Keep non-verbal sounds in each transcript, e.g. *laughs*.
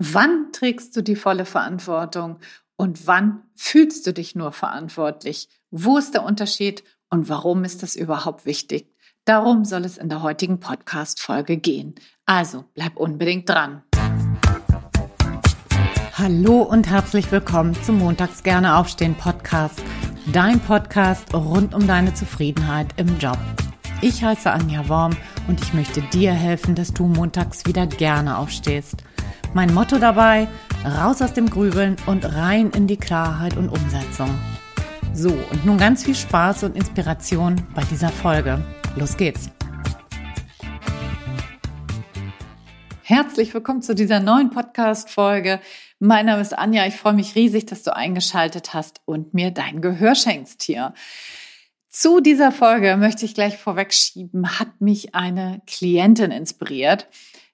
Wann trägst du die volle Verantwortung und wann fühlst du dich nur verantwortlich? Wo ist der Unterschied und warum ist das überhaupt wichtig? Darum soll es in der heutigen Podcast-Folge gehen. Also bleib unbedingt dran. Hallo und herzlich willkommen zum Montags gerne aufstehen Podcast. Dein Podcast rund um deine Zufriedenheit im Job. Ich heiße Anja Worm und ich möchte dir helfen, dass du montags wieder gerne aufstehst. Mein Motto dabei, raus aus dem Grübeln und rein in die Klarheit und Umsetzung. So, und nun ganz viel Spaß und Inspiration bei dieser Folge. Los geht's! Herzlich willkommen zu dieser neuen Podcast-Folge. Mein Name ist Anja. Ich freue mich riesig, dass du eingeschaltet hast und mir dein Gehör schenkst hier. Zu dieser Folge möchte ich gleich vorwegschieben, hat mich eine Klientin inspiriert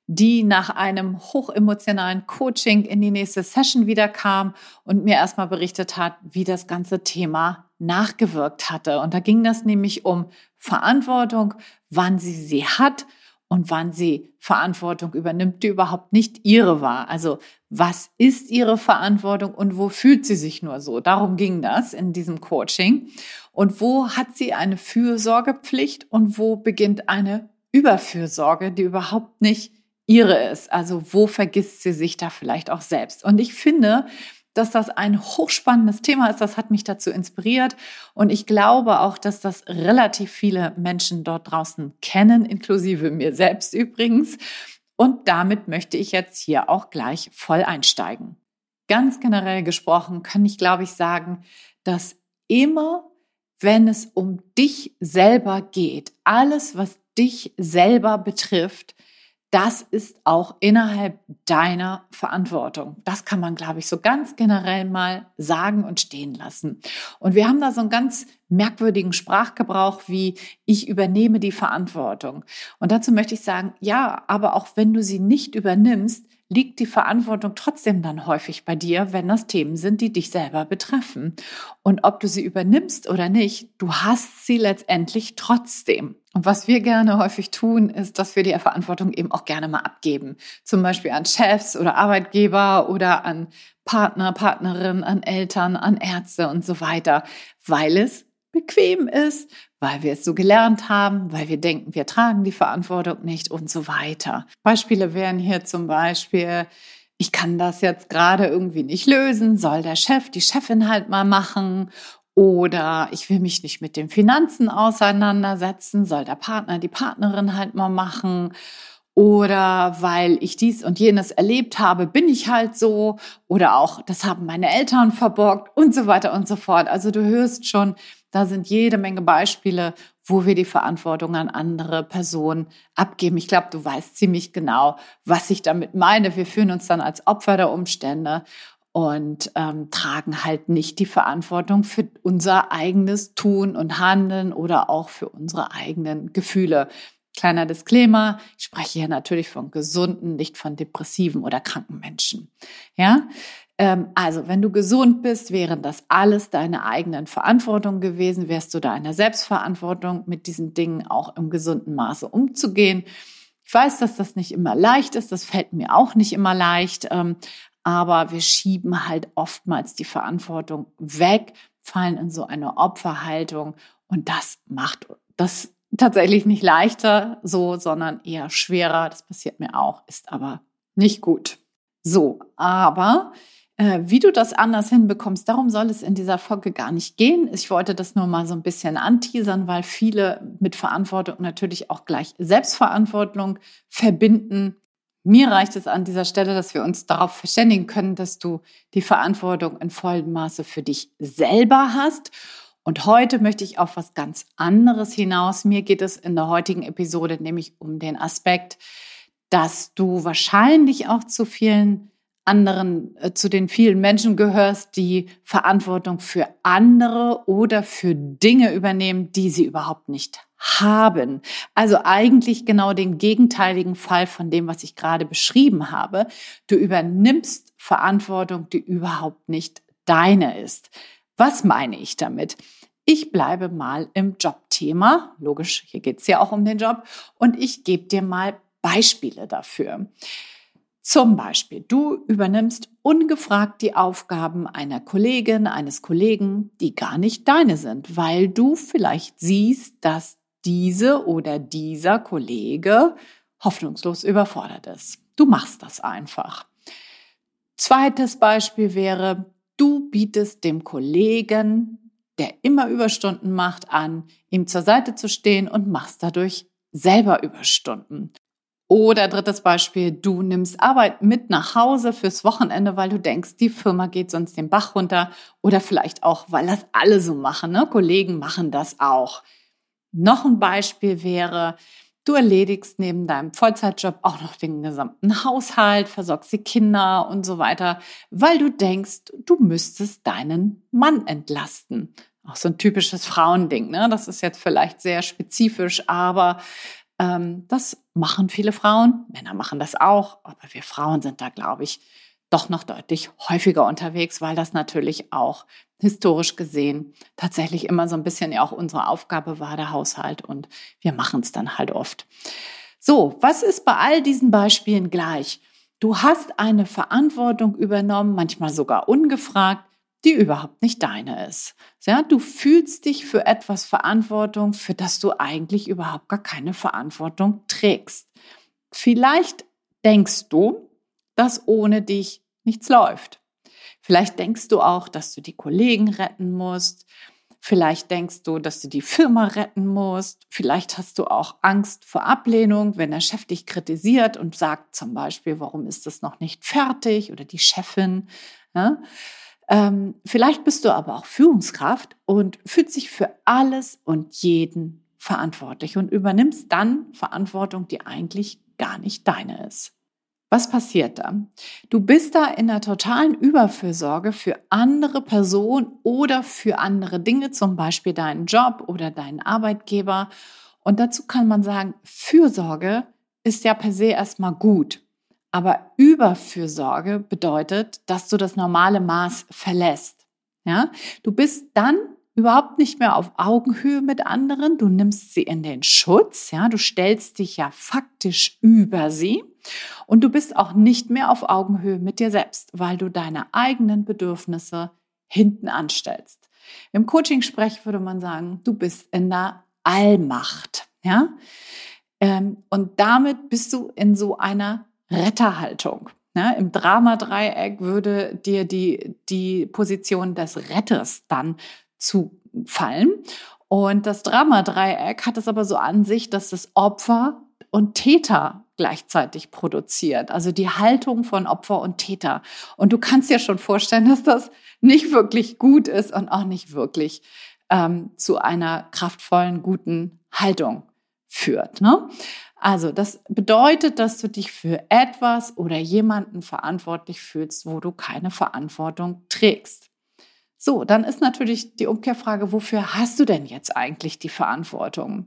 die nach einem hochemotionalen Coaching in die nächste Session wieder kam und mir erstmal berichtet hat, wie das ganze Thema nachgewirkt hatte. Und da ging das nämlich um Verantwortung, wann sie sie hat und wann sie Verantwortung übernimmt, die überhaupt nicht ihre war. Also was ist ihre Verantwortung und wo fühlt sie sich nur so? Darum ging das in diesem Coaching. Und wo hat sie eine Fürsorgepflicht und wo beginnt eine Überfürsorge, die überhaupt nicht ihre ist. Also wo vergisst sie sich da vielleicht auch selbst? Und ich finde, dass das ein hochspannendes Thema ist. Das hat mich dazu inspiriert. Und ich glaube auch, dass das relativ viele Menschen dort draußen kennen, inklusive mir selbst übrigens. Und damit möchte ich jetzt hier auch gleich voll einsteigen. Ganz generell gesprochen kann ich, glaube ich, sagen, dass immer, wenn es um dich selber geht, alles, was dich selber betrifft, das ist auch innerhalb deiner Verantwortung. Das kann man, glaube ich, so ganz generell mal sagen und stehen lassen. Und wir haben da so einen ganz merkwürdigen Sprachgebrauch wie ich übernehme die Verantwortung. Und dazu möchte ich sagen, ja, aber auch wenn du sie nicht übernimmst, liegt die Verantwortung trotzdem dann häufig bei dir, wenn das Themen sind, die dich selber betreffen. Und ob du sie übernimmst oder nicht, du hast sie letztendlich trotzdem. Und was wir gerne häufig tun, ist, dass wir die Verantwortung eben auch gerne mal abgeben. Zum Beispiel an Chefs oder Arbeitgeber oder an Partner, Partnerinnen, an Eltern, an Ärzte und so weiter, weil es bequem ist, weil wir es so gelernt haben, weil wir denken, wir tragen die Verantwortung nicht und so weiter. Beispiele wären hier zum Beispiel, ich kann das jetzt gerade irgendwie nicht lösen, soll der Chef, die Chefin halt mal machen oder ich will mich nicht mit den Finanzen auseinandersetzen, soll der Partner, die Partnerin halt mal machen. Oder weil ich dies und jenes erlebt habe, bin ich halt so. Oder auch, das haben meine Eltern verborgt und so weiter und so fort. Also du hörst schon, da sind jede Menge Beispiele, wo wir die Verantwortung an andere Personen abgeben. Ich glaube, du weißt ziemlich genau, was ich damit meine. Wir fühlen uns dann als Opfer der Umstände und ähm, tragen halt nicht die Verantwortung für unser eigenes Tun und Handeln oder auch für unsere eigenen Gefühle. Kleiner Disclaimer, ich spreche hier natürlich von gesunden, nicht von depressiven oder kranken Menschen. Ja, also, wenn du gesund bist, wären das alles deine eigenen Verantwortung gewesen, wärst du da in der Selbstverantwortung, mit diesen Dingen auch im gesunden Maße umzugehen. Ich weiß, dass das nicht immer leicht ist, das fällt mir auch nicht immer leicht, ähm, aber wir schieben halt oftmals die Verantwortung weg, fallen in so eine Opferhaltung und das macht das tatsächlich nicht leichter so, sondern eher schwerer. Das passiert mir auch, ist aber nicht gut. So, aber wie du das anders hinbekommst, darum soll es in dieser Folge gar nicht gehen. Ich wollte das nur mal so ein bisschen anteasern, weil viele mit Verantwortung natürlich auch gleich Selbstverantwortung verbinden. Mir reicht es an dieser Stelle, dass wir uns darauf verständigen können, dass du die Verantwortung in vollem Maße für dich selber hast. Und heute möchte ich auf was ganz anderes hinaus. Mir geht es in der heutigen Episode nämlich um den Aspekt, dass du wahrscheinlich auch zu vielen anderen, äh, zu den vielen Menschen gehörst, die Verantwortung für andere oder für Dinge übernehmen, die sie überhaupt nicht haben. Also eigentlich genau den gegenteiligen Fall von dem, was ich gerade beschrieben habe. Du übernimmst Verantwortung, die überhaupt nicht deine ist. Was meine ich damit? Ich bleibe mal im Jobthema. Logisch, hier geht es ja auch um den Job. Und ich gebe dir mal Beispiele dafür. Zum Beispiel, du übernimmst ungefragt die Aufgaben einer Kollegin, eines Kollegen, die gar nicht deine sind, weil du vielleicht siehst, dass diese oder dieser Kollege hoffnungslos überfordert ist. Du machst das einfach. Zweites Beispiel wäre, du bietest dem Kollegen, der immer Überstunden macht, an, ihm zur Seite zu stehen und machst dadurch selber Überstunden. Oder drittes Beispiel, du nimmst Arbeit mit nach Hause fürs Wochenende, weil du denkst, die Firma geht sonst den Bach runter. Oder vielleicht auch, weil das alle so machen. Ne? Kollegen machen das auch. Noch ein Beispiel wäre, du erledigst neben deinem Vollzeitjob auch noch den gesamten Haushalt, versorgst die Kinder und so weiter, weil du denkst, du müsstest deinen Mann entlasten. Auch so ein typisches Frauending. Ne? Das ist jetzt vielleicht sehr spezifisch, aber ähm, das machen viele Frauen. Männer machen das auch, aber wir Frauen sind da, glaube ich, doch noch deutlich häufiger unterwegs, weil das natürlich auch historisch gesehen tatsächlich immer so ein bisschen ja auch unsere Aufgabe war, der Haushalt. Und wir machen es dann halt oft. So, was ist bei all diesen Beispielen gleich? Du hast eine Verantwortung übernommen, manchmal sogar ungefragt, die überhaupt nicht deine ist. Ja, du fühlst dich für etwas Verantwortung, für das du eigentlich überhaupt gar keine Verantwortung trägst. Vielleicht denkst du, dass ohne dich nichts läuft. Vielleicht denkst du auch, dass du die Kollegen retten musst. Vielleicht denkst du, dass du die Firma retten musst. Vielleicht hast du auch Angst vor Ablehnung, wenn der Chef dich kritisiert und sagt zum Beispiel, warum ist das noch nicht fertig oder die Chefin. Ja? Ähm, vielleicht bist du aber auch Führungskraft und fühlst dich für alles und jeden verantwortlich und übernimmst dann Verantwortung, die eigentlich gar nicht deine ist. Was passiert dann? Du bist da in der totalen Überfürsorge für andere Personen oder für andere Dinge, zum Beispiel deinen Job oder deinen Arbeitgeber. Und dazu kann man sagen, Fürsorge ist ja per se erstmal gut. Aber Überfürsorge bedeutet, dass du das normale Maß verlässt. Ja, du bist dann überhaupt nicht mehr auf Augenhöhe mit anderen. Du nimmst sie in den Schutz. Ja, du stellst dich ja faktisch über sie. Und du bist auch nicht mehr auf Augenhöhe mit dir selbst, weil du deine eigenen Bedürfnisse hinten anstellst. Im Coaching-Sprech würde man sagen, du bist in der Allmacht. Ja, ähm, und damit bist du in so einer Retterhaltung. Ja, Im Dramadreieck würde dir die, die Position des Retters dann zufallen. Und das Dramadreieck hat es aber so an sich, dass es Opfer und Täter gleichzeitig produziert. Also die Haltung von Opfer und Täter. Und du kannst dir schon vorstellen, dass das nicht wirklich gut ist und auch nicht wirklich ähm, zu einer kraftvollen, guten Haltung führt. Ne? Also das bedeutet, dass du dich für etwas oder jemanden verantwortlich fühlst, wo du keine Verantwortung trägst. So, dann ist natürlich die Umkehrfrage, wofür hast du denn jetzt eigentlich die Verantwortung?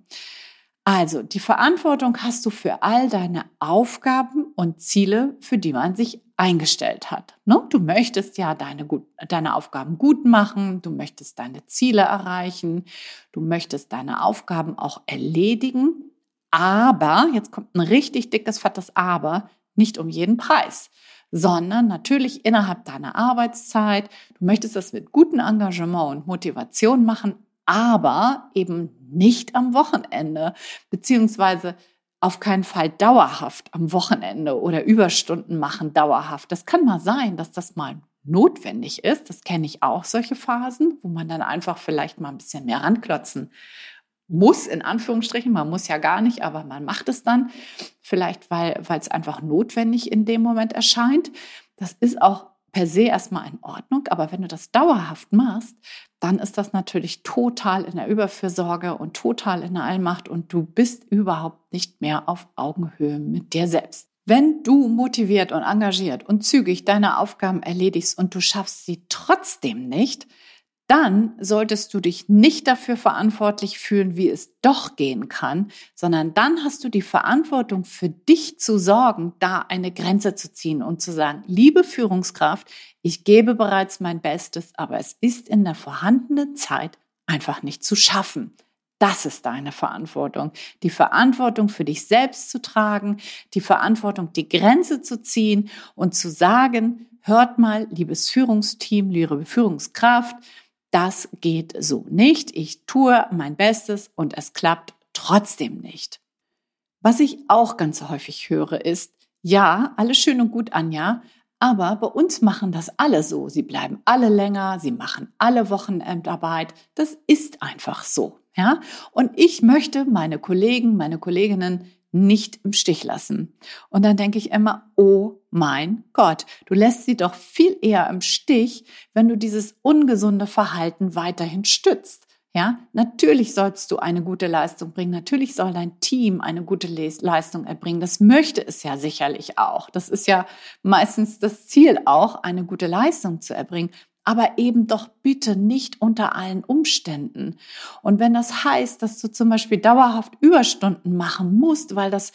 Also, die Verantwortung hast du für all deine Aufgaben und Ziele, für die man sich eingestellt hat. Ne? Du möchtest ja deine, deine Aufgaben gut machen, du möchtest deine Ziele erreichen, du möchtest deine Aufgaben auch erledigen aber, jetzt kommt ein richtig dickes, fettes Aber, nicht um jeden Preis, sondern natürlich innerhalb deiner Arbeitszeit. Du möchtest das mit gutem Engagement und Motivation machen, aber eben nicht am Wochenende, beziehungsweise auf keinen Fall dauerhaft am Wochenende oder Überstunden machen dauerhaft. Das kann mal sein, dass das mal notwendig ist. Das kenne ich auch, solche Phasen, wo man dann einfach vielleicht mal ein bisschen mehr ranklotzen muss, in Anführungsstrichen, man muss ja gar nicht, aber man macht es dann, vielleicht weil, es einfach notwendig in dem Moment erscheint. Das ist auch per se erstmal in Ordnung, aber wenn du das dauerhaft machst, dann ist das natürlich total in der Überfürsorge und total in der Allmacht und du bist überhaupt nicht mehr auf Augenhöhe mit dir selbst. Wenn du motiviert und engagiert und zügig deine Aufgaben erledigst und du schaffst sie trotzdem nicht, dann solltest du dich nicht dafür verantwortlich fühlen, wie es doch gehen kann, sondern dann hast du die Verantwortung für dich zu sorgen, da eine Grenze zu ziehen und zu sagen, liebe Führungskraft, ich gebe bereits mein Bestes, aber es ist in der vorhandenen Zeit einfach nicht zu schaffen. Das ist deine Verantwortung. Die Verantwortung für dich selbst zu tragen, die Verantwortung, die Grenze zu ziehen und zu sagen, hört mal, liebes Führungsteam, liebe Führungskraft, das geht so nicht. Ich tue mein Bestes und es klappt trotzdem nicht. Was ich auch ganz häufig höre, ist, ja, alles schön und gut, Anja, aber bei uns machen das alle so. Sie bleiben alle länger, sie machen alle Wochenendarbeit. Das ist einfach so. Ja? Und ich möchte meine Kollegen, meine Kolleginnen nicht im Stich lassen. Und dann denke ich immer, oh mein Gott, du lässt sie doch viel eher im Stich, wenn du dieses ungesunde Verhalten weiterhin stützt. Ja, natürlich sollst du eine gute Leistung bringen. Natürlich soll dein Team eine gute Leistung erbringen. Das möchte es ja sicherlich auch. Das ist ja meistens das Ziel auch, eine gute Leistung zu erbringen aber eben doch bitte nicht unter allen Umständen. Und wenn das heißt, dass du zum Beispiel dauerhaft Überstunden machen musst, weil das,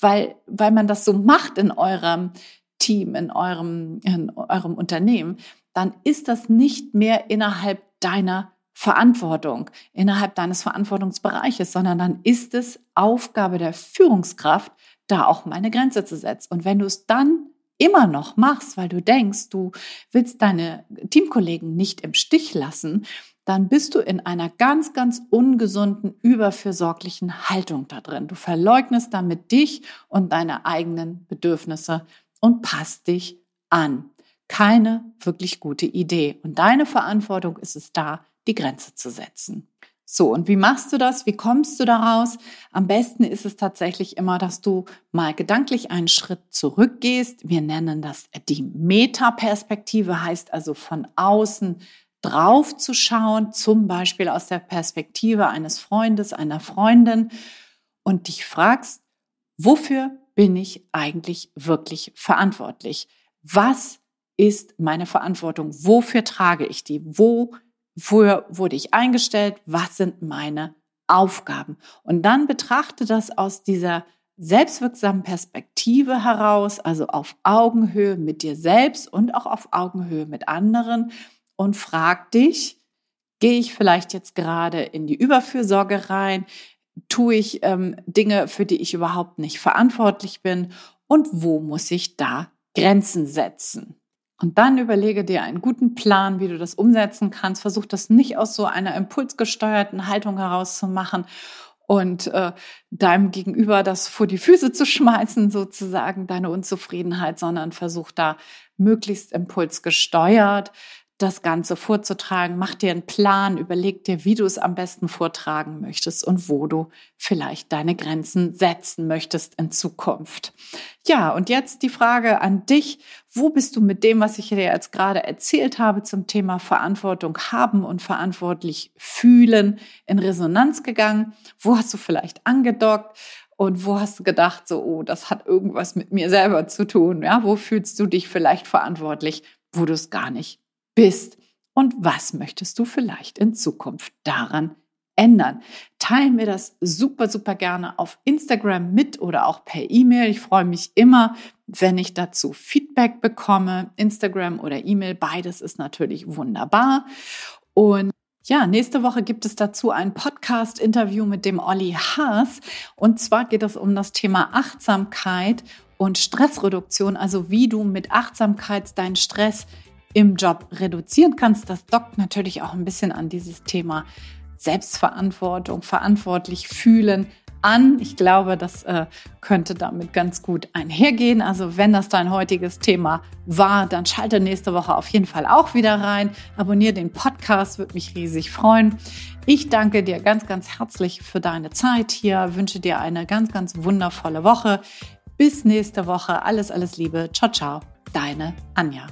weil, weil man das so macht in eurem Team, in eurem, in eurem Unternehmen, dann ist das nicht mehr innerhalb deiner Verantwortung, innerhalb deines Verantwortungsbereiches, sondern dann ist es Aufgabe der Führungskraft, da auch mal eine Grenze zu setzen. Und wenn du es dann immer noch machst, weil du denkst, du willst deine Teamkollegen nicht im Stich lassen, dann bist du in einer ganz, ganz ungesunden, überfürsorglichen Haltung da drin. Du verleugnest damit dich und deine eigenen Bedürfnisse und passt dich an. Keine wirklich gute Idee. Und deine Verantwortung ist es da, die Grenze zu setzen. So, und wie machst du das? Wie kommst du daraus? Am besten ist es tatsächlich immer, dass du mal gedanklich einen Schritt zurückgehst. Wir nennen das die Metaperspektive, heißt also von außen drauf zu schauen, zum Beispiel aus der Perspektive eines Freundes, einer Freundin und dich fragst, wofür bin ich eigentlich wirklich verantwortlich? Was ist meine Verantwortung? Wofür trage ich die? Wo Wofür wurde ich eingestellt? Was sind meine Aufgaben? Und dann betrachte das aus dieser selbstwirksamen Perspektive heraus, also auf Augenhöhe mit dir selbst und auch auf Augenhöhe mit anderen und frag dich, gehe ich vielleicht jetzt gerade in die Überfürsorge rein? Tue ich ähm, Dinge, für die ich überhaupt nicht verantwortlich bin? Und wo muss ich da Grenzen setzen? Und dann überlege dir einen guten Plan, wie du das umsetzen kannst. Versuch das nicht aus so einer impulsgesteuerten Haltung heraus zu machen und äh, deinem Gegenüber das vor die Füße zu *laughs* schmeißen, sozusagen deine Unzufriedenheit, sondern versuch da möglichst impulsgesteuert das Ganze vorzutragen. Mach dir einen Plan, überleg dir, wie du es am besten vortragen möchtest und wo du vielleicht deine Grenzen setzen möchtest in Zukunft. Ja, und jetzt die Frage an dich. Wo bist du mit dem, was ich dir jetzt gerade erzählt habe zum Thema Verantwortung haben und verantwortlich fühlen in Resonanz gegangen? Wo hast du vielleicht angedockt? Und wo hast du gedacht, so, oh, das hat irgendwas mit mir selber zu tun? Ja, wo fühlst du dich vielleicht verantwortlich, wo du es gar nicht bist und was möchtest du vielleicht in Zukunft daran ändern. Teilen mir das super, super gerne auf Instagram mit oder auch per E-Mail. Ich freue mich immer, wenn ich dazu Feedback bekomme. Instagram oder E-Mail, beides ist natürlich wunderbar. Und ja, nächste Woche gibt es dazu ein Podcast-Interview mit dem Olli Haas. Und zwar geht es um das Thema Achtsamkeit und Stressreduktion, also wie du mit Achtsamkeit deinen Stress im Job reduzieren kannst. Das dockt natürlich auch ein bisschen an dieses Thema Selbstverantwortung, verantwortlich fühlen an. Ich glaube, das äh, könnte damit ganz gut einhergehen. Also wenn das dein heutiges Thema war, dann schalte nächste Woche auf jeden Fall auch wieder rein. Abonniere den Podcast, würde mich riesig freuen. Ich danke dir ganz, ganz herzlich für deine Zeit hier, wünsche dir eine ganz, ganz wundervolle Woche. Bis nächste Woche. Alles, alles Liebe. Ciao, ciao. Deine Anja.